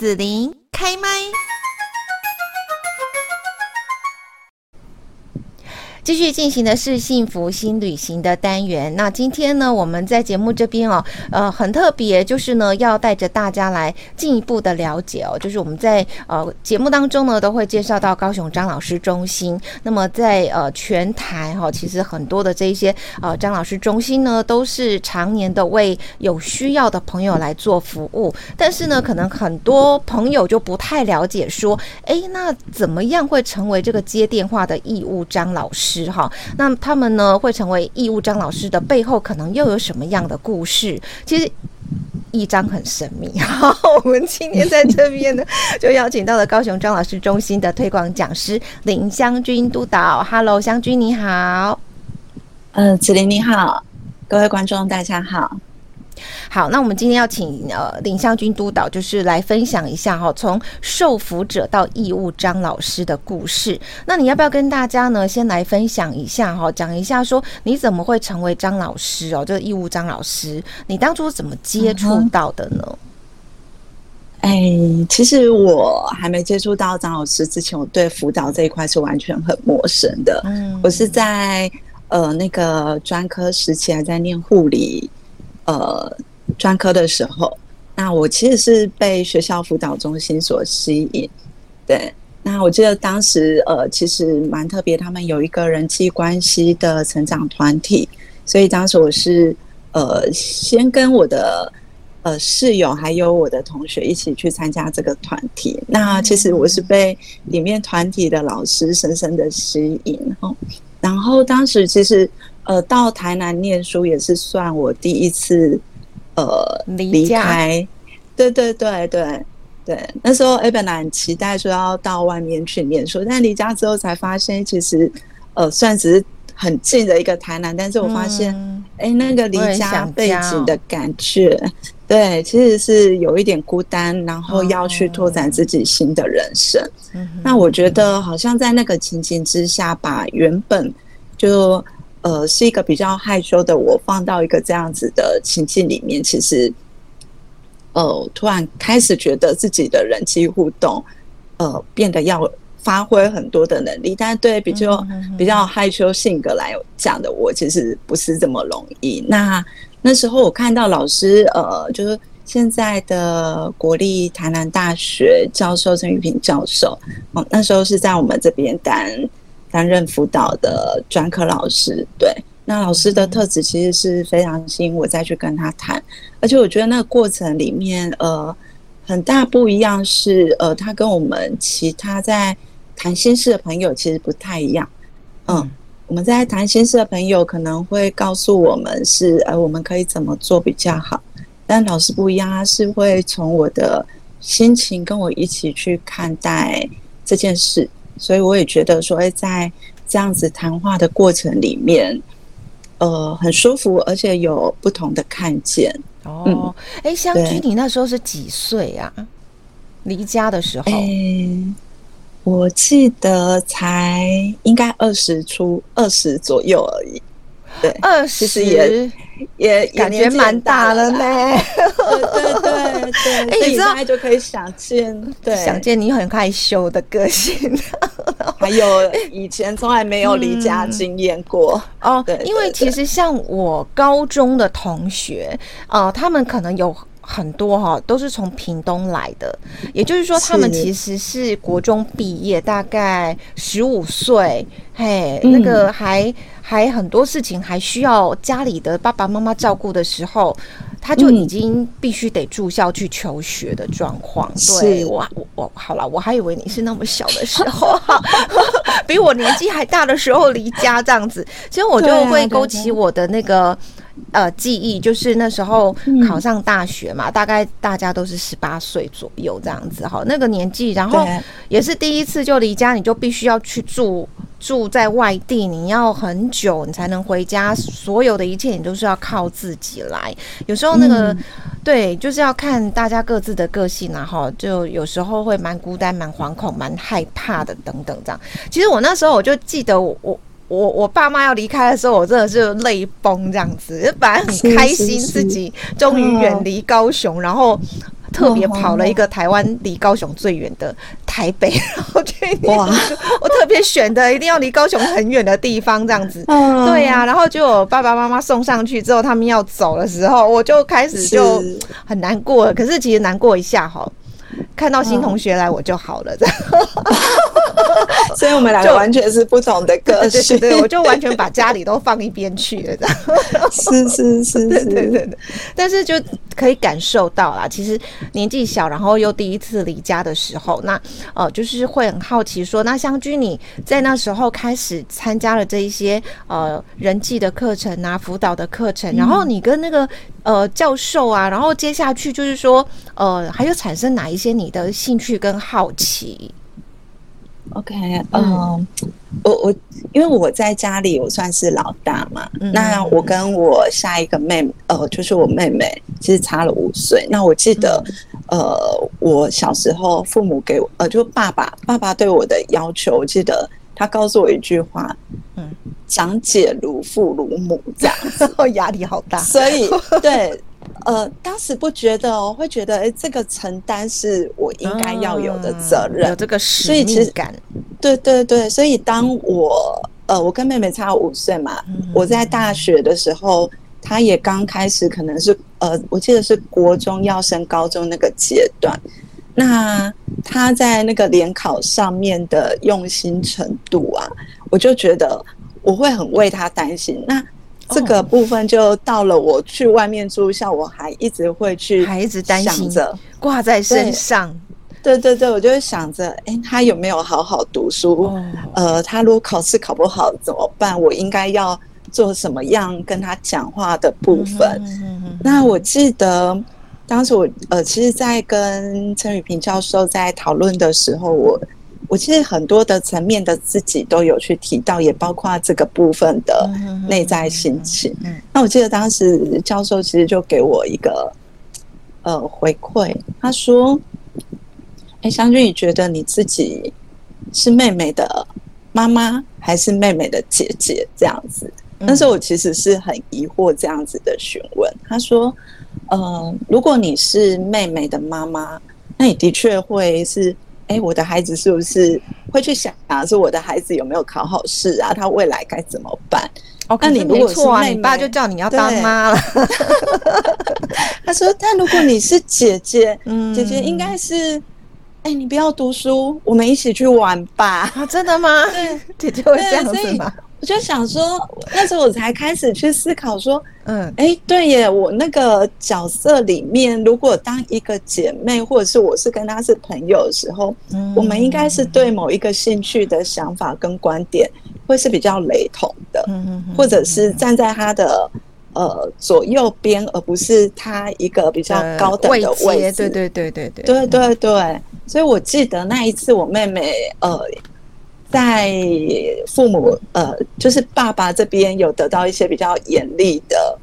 子琳开麦。继续进行的是幸福新旅行的单元。那今天呢，我们在节目这边哦，呃，很特别，就是呢，要带着大家来进一步的了解哦。就是我们在呃节目当中呢，都会介绍到高雄张老师中心。那么在呃全台哈，其实很多的这一些呃张老师中心呢，都是常年的为有需要的朋友来做服务。但是呢，可能很多朋友就不太了解，说，哎，那怎么样会成为这个接电话的义务张老师？哈，那他们呢会成为义务张老师的背后，可能又有什么样的故事？其实一张很神秘。好，我们今天在这边呢，就邀请到了高雄张老师中心的推广讲师林湘君督导。Hello，湘君你好。嗯，子玲你好，各位观众大家好。好，那我们今天要请呃林湘君督导，就是来分享一下哈，从受服者到义务张老师的故事。那你要不要跟大家呢，先来分享一下哈，讲一下说你怎么会成为张老师哦，这个义务张老师，你当初怎么接触到的呢？哎、嗯，其实我还没接触到张老师之前，我对辅导这一块是完全很陌生的。嗯，我是在呃那个专科时期还在念护理。呃，专科的时候，那我其实是被学校辅导中心所吸引。对，那我记得当时呃，其实蛮特别，他们有一个人际关系的成长团体，所以当时我是呃，先跟我的呃室友还有我的同学一起去参加这个团体。那其实我是被里面团体的老师深深的吸引。然后当时其实。呃，到台南念书也是算我第一次，呃，离开。对对对对对，那时候哎，本来很期待说要到外面去念书，但离家之后才发现，其实呃，算只是很近的一个台南，但是我发现，哎、嗯，那个离家背景的感觉，对，其实是有一点孤单，然后要去拓展自己新的人生。嗯、那我觉得好像在那个情景之下，把原本就呃，是一个比较害羞的我，放到一个这样子的情境里面，其实，呃，突然开始觉得自己的人际互动，呃，变得要发挥很多的能力。但是对比较比较害羞性格来讲的我，其实不是这么容易。那那时候我看到老师，呃，就是现在的国立台南大学教授陈玉平教授，哦，那时候是在我们这边担。担任辅导的专科老师，对，那老师的特质其实是非常吸引我再去跟他谈，而且我觉得那个过程里面，呃，很大不一样是，呃，他跟我们其他在谈心事的朋友其实不太一样，嗯，我们在谈心事的朋友可能会告诉我们是，呃，我们可以怎么做比较好，但老师不一样，他是会从我的心情跟我一起去看待这件事。所以我也觉得说，哎，在这样子谈话的过程里面，呃，很舒服，而且有不同的看见。哦，哎、嗯，香君，你那时候是几岁啊？离家的时候？哎，我记得才应该二十出，二十左右而已。对，二十其实也也感觉蛮大了呢。对对对对，哎，你现在就可以想见，对，想见你很害羞的个性，还有以前从来没有离家经验过、嗯、哦。对，因为其实像我高中的同学，呃，他们可能有很多哈，都是从屏东来的，也就是说，他们其实是国中毕业，大概十五岁，嘿，那个还。嗯还很多事情还需要家里的爸爸妈妈照顾的时候，他就已经必须得住校去求学的状况。嗯、对我我我好了，我还以为你是那么小的时候，比我年纪还大的时候离家这样子，其实我就会勾起我的那个呃记忆，就是那时候考上大学嘛，大概大家都是十八岁左右这样子哈，那个年纪，然后也是第一次就离家，你就必须要去住。住在外地，你要很久你才能回家，所有的一切你都是要靠自己来。有时候那个，嗯、对，就是要看大家各自的个性，然后就有时候会蛮孤单、蛮惶恐、蛮害怕的等等这样。其实我那时候我就记得我我我我爸妈要离开的时候，我真的是泪崩这样子，就本来很开心自己终于远离高雄，然后。特别跑了一个台湾离高雄最远的台北，然后去哇，我特别选的一定要离高雄很远的地方，这样子。对呀、啊，然后就我爸爸妈妈送上去之后，他们要走的时候，我就开始就很难过了。可是其实难过一下哈。看到新同学来我就好了，这样，所以我们两个完全是不同的个性。对，对，对，我就完全把家里都放一边去了，这样。是是是，是，对对对。但是就可以感受到啦，其实年纪小，然后又第一次离家的时候，那呃，就是会很好奇说，那湘君你在那时候开始参加了这一些呃人际的课程啊，辅导的课程，然后你跟那个。呃，教授啊，然后接下去就是说，呃，还有产生哪一些你的兴趣跟好奇？OK，嗯，嗯我我因为我在家里我算是老大嘛，嗯、那我跟我下一个妹妹，呃，就是我妹妹，其实差了五岁。那我记得，嗯、呃，我小时候父母给我，呃，就爸爸爸爸对我的要求，我记得他告诉我一句话，嗯。长姐如父如母这样子，压力好大。所以，对，呃，当时不觉得哦，会觉得哎，这个承担是我应该要有的责任，有这个使命感。对对对，所以当我呃，我跟妹妹差五岁嘛，我在大学的时候，她也刚开始，可能是呃，我记得是国中要升高中那个阶段。那她在那个联考上面的用心程度啊，我就觉得。我会很为她担心，那这个部分就到了我去外面住校，我还一直会去，还一直担心着挂在身上。对对对，我就会想着，哎，他有没有好好读书？呃，他如果考试考不好怎么办？我应该要做什么样跟他讲话的部分？那我记得当时我呃，其实，在跟陈宇平教授在讨论的时候，我。我其实很多的层面的自己都有去提到，也包括这个部分的内在心情。那我记得当时教授其实就给我一个呃回馈，他说：“哎，湘君，你觉得你自己是妹妹的妈妈还是妹妹的姐姐？”这样子，但是我其实是很疑惑这样子的询问。他说：“呃，如果你是妹妹的妈妈，那你的确会是。”哎、欸，我的孩子是不是会去想啊？说我的孩子有没有考好试啊？他未来该怎么办？哦，那你如果是妹妹，你爸就叫你要当妈了。他说：“但如果你是姐姐，嗯，姐姐应该是，哎、欸，你不要读书，我们一起去玩吧。啊”真的吗？对，姐姐会这样子吗？我就想说，那时候我才开始去思考说，嗯，哎、欸，对耶，我那个角色里面，如果当一个姐妹，或者是我是跟她是朋友的时候，嗯，我们应该是对某一个兴趣的想法跟观点会是比较雷同的，嗯，或者是站在她的呃左右边，而不是她一个比较高等的位置，对对对对对，对对对，所以我记得那一次我妹妹呃。在父母呃，就是爸爸这边有得到一些比较严厉的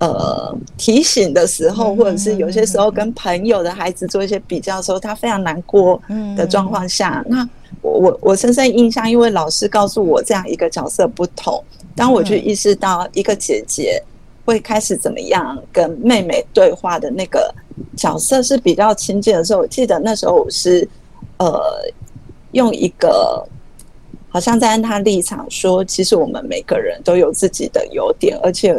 呃提醒的时候，或者是有些时候跟朋友的孩子做一些比较的时候，他非常难过的状况下，那我我我深深印象，因为老师告诉我这样一个角色不同，当我去意识到一个姐姐会开始怎么样跟妹妹对话的那个角色是比较亲近的时候，我记得那时候我是呃。用一个好像在他立场说，其实我们每个人都有自己的优点，而且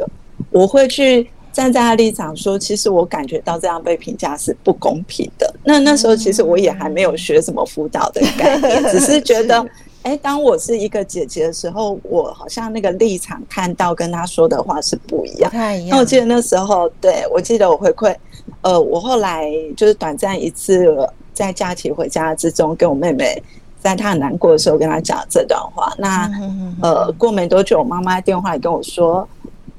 我会去站在他立场说，其实我感觉到这样被评价是不公平的。那那时候其实我也还没有学什么辅导的概念，只是觉得，哎，当我是一个姐姐的时候，我好像那个立场看到跟他说的话是不一样。那我记得那时候，对，我记得我回馈，呃，我后来就是短暂一次在假期回家之中跟我妹妹。在她很难过的时候，跟她讲这段话。那呃，过没多久，我妈妈电话里跟我说：“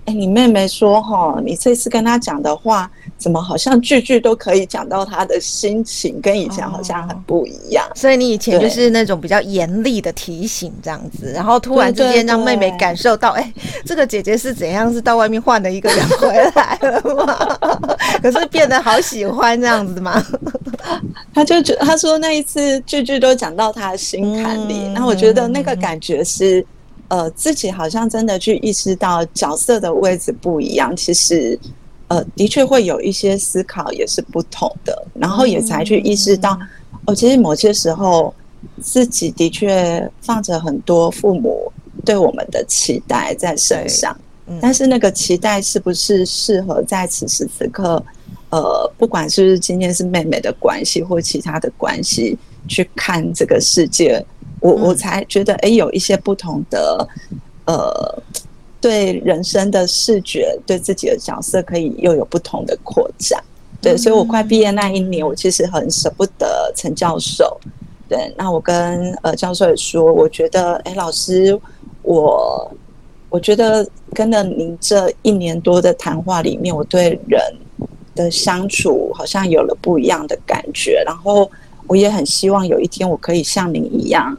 哎，你妹妹说哈，你这次跟她讲的话，怎么好像句句都可以讲到她的心情，跟以前好像很不一样。”所以你以前就是那种比较严厉的提醒这样子，然后突然之间让妹妹感受到，哎，这个姐姐是怎样？是到外面换了一个人回来了吗？可是变得好喜欢这样子吗？他就觉他说那一次句句都讲到他的心坎里，那、嗯、我觉得那个感觉是，呃，自己好像真的去意识到角色的位置不一样，其实呃，的确会有一些思考也是不同的，然后也才去意识到，哦，其实某些时候自己的确放着很多父母对我们的期待在身上，但是那个期待是不是适合在此时此刻，呃，不管是不是今天是妹妹的关系或其他的关系去看这个世界，我我才觉得，哎，有一些不同的，呃。对人生的视觉，对自己的角色可以又有不同的扩展。对，所以我快毕业那一年，我其实很舍不得陈教授。对，那我跟呃教授也说，我觉得，哎，老师，我我觉得跟了您这一年多的谈话里面，我对人的相处好像有了不一样的感觉。然后我也很希望有一天我可以像您一样。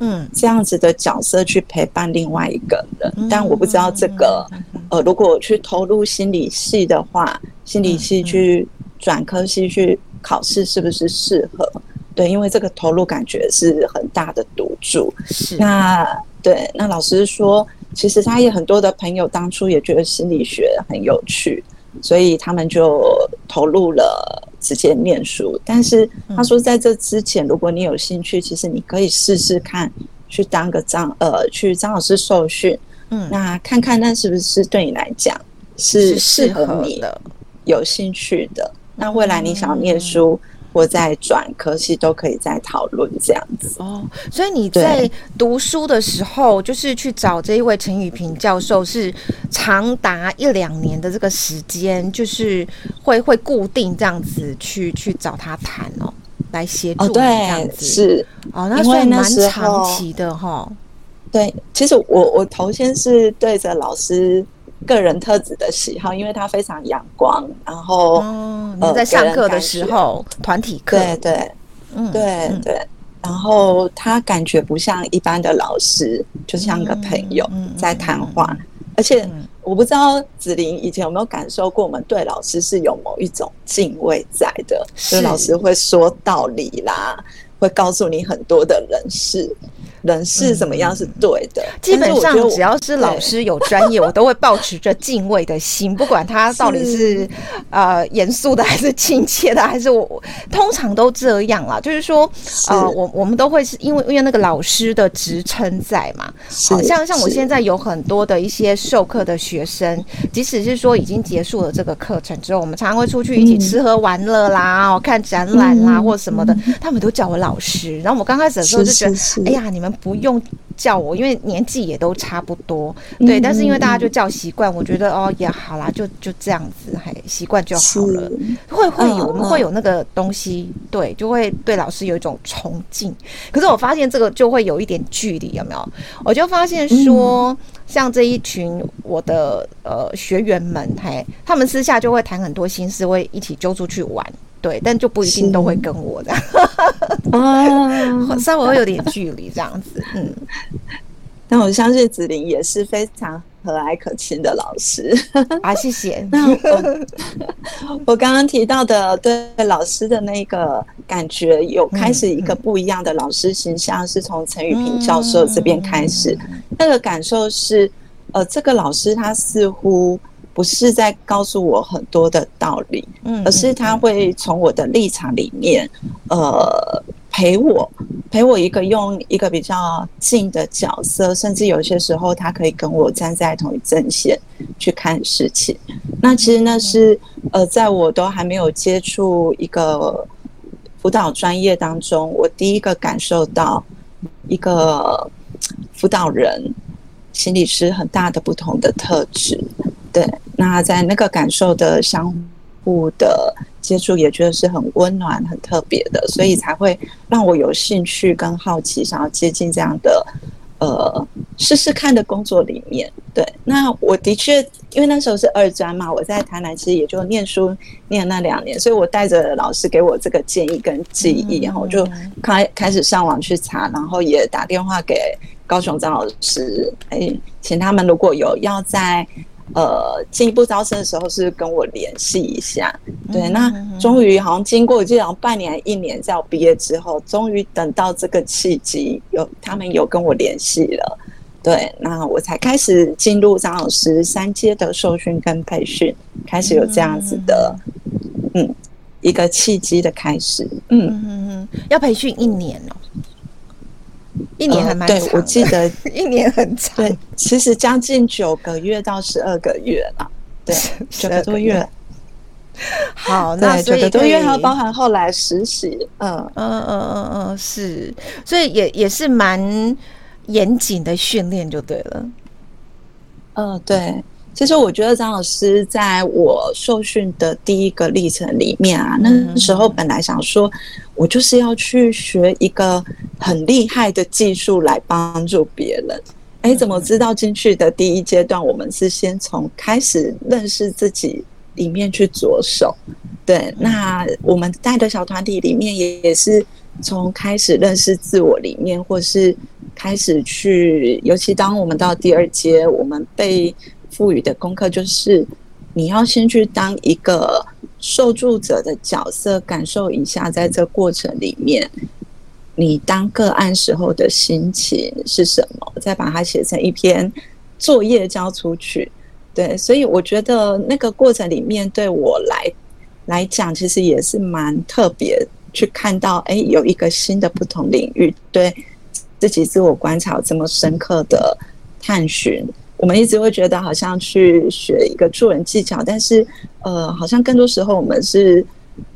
嗯，这样子的角色去陪伴另外一个人，但我不知道这个，呃，如果我去投入心理系的话，心理系去转科系去考试是不是适合？对，因为这个投入感觉是很大的赌注。是，那对，那老师说，其实他也很多的朋友当初也觉得心理学很有趣，所以他们就投入了。直接念书，但是他说在这之前，如果你有兴趣，其实你可以试试看，去当个张呃，去张老师受训，嗯，那看看那是不是对你来讲是适合你的、有兴趣的。那未来你想要念书。或在转科系都可以再讨论这样子哦，所以你在读书的时候，就是去找这一位陈宇平教授，是长达一两年的这个时间，就是会会固定这样子去去找他谈哦，来协助这样子、哦、是哦，那所以蛮长期的哈。对，其实我我头先是对着老师。个人特质的喜好，因为他非常阳光，然后、哦、你在上课的时候，团体课，对对，嗯，对对，然后他感觉不像一般的老师，就像个朋友在谈话，嗯嗯嗯。嗯、而且我不知道子玲以前有没有感受过，我们对老师是有某一种敬畏在的，所以老师会说道理啦，会告诉你很多的人事。人是怎么样是对的，嗯、基本上只要是老师有专业，我都会保持着敬畏的心，不管他到底是，是。呃严肃的还是亲切的，还是我通常都这样啦。就是说，呃，我我们都会是因为因为那个老师的职称在嘛，好像像我现在有很多的一些授课的学生，即使是说已经结束了这个课程之后，我们常常会出去一起吃喝玩乐啦，哦、嗯，看展览啦、嗯、或什么的，他们都叫我老师。然后我刚开始的时候就觉得，是是是。哎呀，你们。不用叫我，因为年纪也都差不多，对。但是因为大家就叫习惯，我觉得哦也好啦，就就这样子，还习惯就好了。会会有，我们会有那个东西，对，就会对老师有一种崇敬。可是我发现这个就会有一点距离，有没有？我就发现说，像这一群我的呃学员们，嘿，他们私下就会谈很多心事，会一起揪出去玩。对，但就不一定都会跟我的，啊，稍微会有点距离这样子，嗯。但我相信子玲也是非常和蔼可亲的老师啊，谢谢。那我 我刚刚提到的对老师的那个感觉，有开始一个不一样的老师形象，是从陈宇平教授这边开始。那个感受是，呃，这个老师他似乎。不是在告诉我很多的道理，嗯，而是他会从我的立场里面，呃，陪我，陪我一个用一个比较近的角色，甚至有些时候他可以跟我站在同一阵线去看事情。那其实那是呃，在我都还没有接触一个辅导专业当中，我第一个感受到一个辅导人、心理师很大的不同的特质。对，那在那个感受的相互的接触，也觉得是很温暖、很特别的，所以才会让我有兴趣跟好奇，想要接近这样的呃试试看的工作里面。对，那我的确，因为那时候是二专嘛，我在台南其实也就念书念那两年，所以我带着老师给我这个建议跟记忆，然后我就开开始上网去查，然后也打电话给高雄张老师，哎，请他们如果有要在。呃，进一步招生的时候是跟我联系一下，对，那终于好像经过这样半年一年，在我毕业之后，终于等到这个契机，有他们有跟我联系了，对，那我才开始进入张老师三阶的受训跟培训，开始有这样子的，嗯，嗯，一个契机的开始。嗯嗯嗯，要培训一年哦，一年还蛮长。呃，对，我记得 一年很长。对，其实将近九个月到十二个月了。对，九个多月。好，那九个多月还要包含后来实习。嗯嗯嗯嗯嗯，是，所以也也是蛮。严谨的训练就对了。嗯、呃，对。其实我觉得张老师在我受训的第一个历程里面啊，那时候本来想说，我就是要去学一个很厉害的技术来帮助别人。哎，怎么知道进去的第一阶段，我们是先从开始认识自己里面去着手。对，那我们带的小团体里面也也是从开始认识自我里面，或是。开始去，尤其当我们到第二阶，我们被赋予的功课就是，你要先去当一个受助者的角色，感受一下，在这过程里面，你当个案时候的心情是什么，再把它写成一篇作业交出去。对，所以我觉得那个过程里面对我来来讲，其实也是蛮特别，去看到哎，有一个新的不同领域，对。自己自我观察这么深刻的探寻，我们一直会觉得好像去学一个助人技巧，但是呃，好像更多时候我们是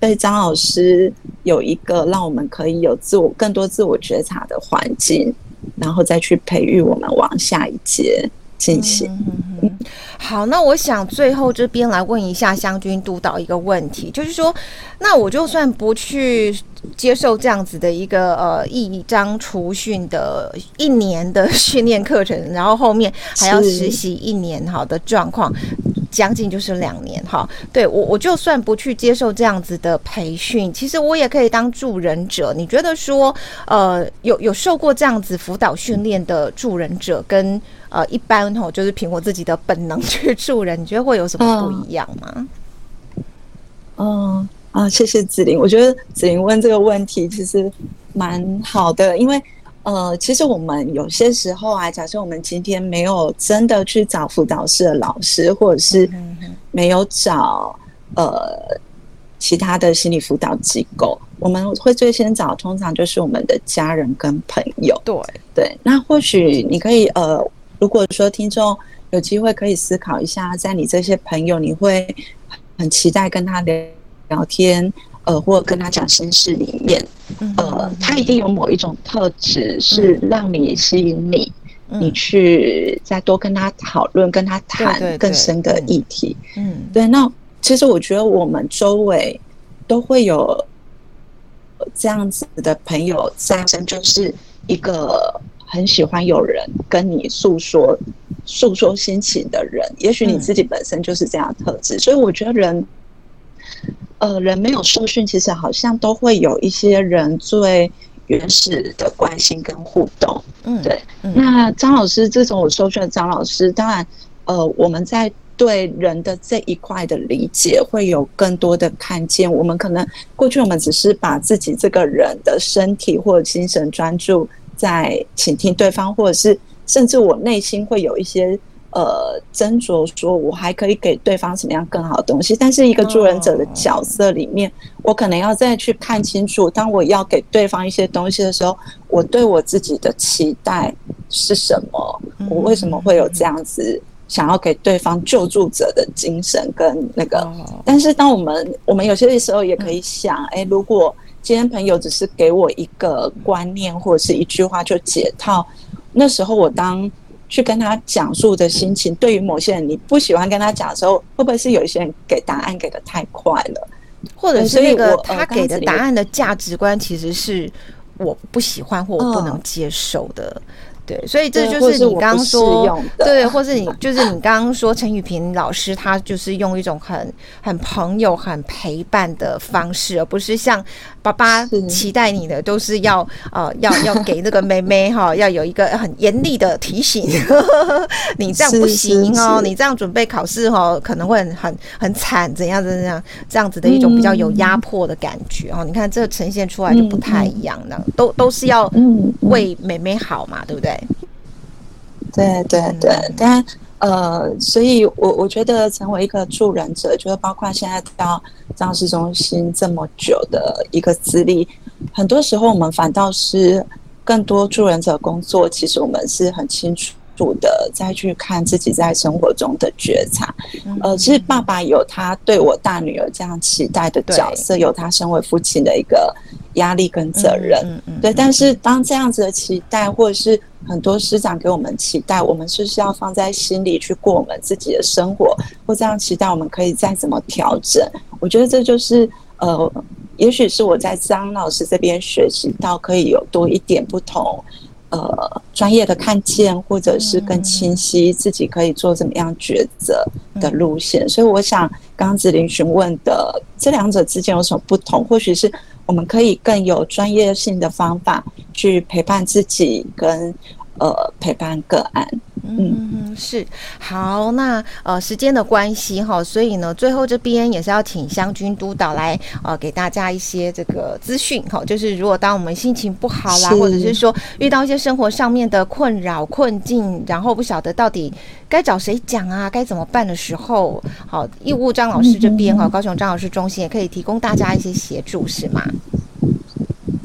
被张老师有一个让我们可以有自我更多自我觉察的环境，然后再去培育我们往下一阶。进行。嗯，好，那我想最后这边来问一下湘军督导一个问题，就是说，那我就算不去。接受这样子的一个呃一张除训的一年的训练课程，然后后面还要实习一年好的状况，将近就是两年哈。对我我就算不去接受这样子的培训，其实我也可以当助人者。你觉得说呃有有受过这样子辅导训练的助人者跟呃一般吼就是凭我自己的本能去助人，你觉得会有什么不一样吗？嗯。啊，谢谢子玲。我觉得子玲问这个问题其实蛮好的，因为呃，其实我们有些时候啊，假设我们今天没有真的去找辅导室的老师，或者是没有找呃其他的心理辅导机构，我们会最先找，通常就是我们的家人跟朋友。对对，那或许你可以呃，如果说听众有机会可以思考一下，在你这些朋友，你会很期待跟他聊。聊天，呃，或者跟他讲心事里面，呃，他一定有某一种特质是让你吸引你，你去再多跟他讨论，跟他谈更深的议题。嗯，对。那其实我觉得我们周围都会有这样子的朋友在身，就是一个很喜欢有人跟你诉说诉说心情的人。也许你自己本身就是这样的特质，所以我觉得人。呃，人没有受训，其实好像都会有一些人最原始的关心跟互动。嗯，对。那张老师，这种我受训的张老师，当然，呃，我们在对人的这一块的理解会有更多的看见。我们可能过去我们只是把自己这个人的身体或者精神专注在倾听对方，或者是甚至我内心会有一些。呃，斟酌说，我还可以给对方什么样更好的东西？但是一个助人者的角色里面，我可能要再去看清楚，当我要给对方一些东西的时候，我对我自己的期待是什么？我为什么会有这样子想要给对方救助者的精神跟那个？但是当我们我们有些时候也可以想，哎，如果今天朋友只是给我一个观念或者是一句话就解套，那时候我当。去跟他讲述的心情，对于某些人你不喜欢跟他讲的时候，会不会是有一些人给答案给的太快了，或者是那个他给的答案的价值观其实是我不喜欢或我不能接受的。对，所以这就是你刚刚说，对，或是你就是你刚刚说陈宇平老师，他就是用一种很很朋友、很陪伴的方式，而不是像爸爸期待你的都是要呃要要给那个妹妹哈，要有一个很严厉的提醒，你这样不行哦，你这样准备考试哈可能会很很很惨，怎样怎样这样子的一种比较有压迫的感觉哦。你看这呈现出来就不太一样的，都都是要为妹妹好嘛，对不对？对对对，但呃，所以我我觉得成为一个助人者，就是包括现在到张市中心这么久的一个资历，很多时候我们反倒是更多助人者工作，其实我们是很清楚。主的再去看自己在生活中的觉察，呃，其实爸爸有他对我大女儿这样期待的角色，有他身为父亲的一个压力跟责任，对。但是当这样子的期待，或者是很多师长给我们期待，我们是不是要放在心里去过我们自己的生活，或这样期待，我们可以再怎么调整？我觉得这就是呃，也许是我在张老师这边学习到可以有多一点不同。呃，专业的看见，或者是更清晰自己可以做怎么样抉择的路线。所以，我想刚刚子林询问的这两者之间有什么不同？或许是我们可以更有专业性的方法去陪伴自己，跟呃陪伴个案。嗯，是好，那呃时间的关系哈，所以呢，最后这边也是要请湘军督导来呃给大家一些这个资讯哈，就是如果当我们心情不好啦，或者是说遇到一些生活上面的困扰困境，然后不晓得到底该找谁讲啊，该怎么办的时候，好，义务张老师这边哈，高雄张老师中心也可以提供大家一些协助，是吗？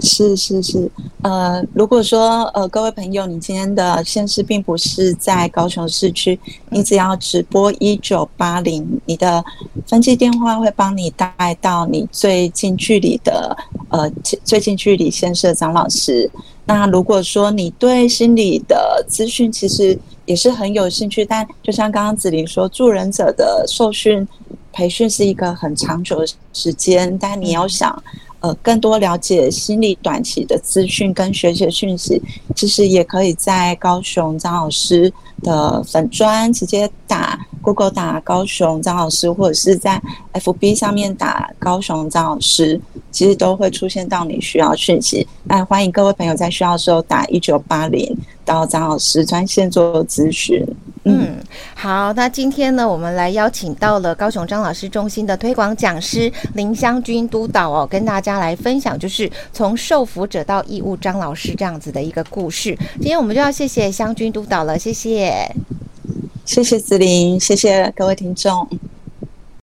是是是，呃，如果说呃各位朋友，你今天的县市并不是在高雄市区，你只要直播一九八零，你的分机电话会帮你带到你最近距离的呃最近距离县市的张老师。那如果说你对心理的资讯其实也是很有兴趣，但就像刚刚子琳说，助人者的受训培训是一个很长久的时间，但你要想。呃，更多了解心理短期的资讯跟学习的讯息，其实也可以在高雄张老师的粉专直接打 Google 打高雄张老师，或者是在 FB 上面打高雄张老师，其实都会出现到你需要讯息。那欢迎各位朋友在需要的时候打一九八零到张老师专线做咨询。嗯，好，那今天呢，我们来邀请到了高雄张老师中心的推广讲师林湘君督导哦，跟大家家来分享，就是从受服者到义务张老师这样子的一个故事。今天我们就要谢谢湘军督导了，谢谢，谢谢子琳，谢谢各位听众。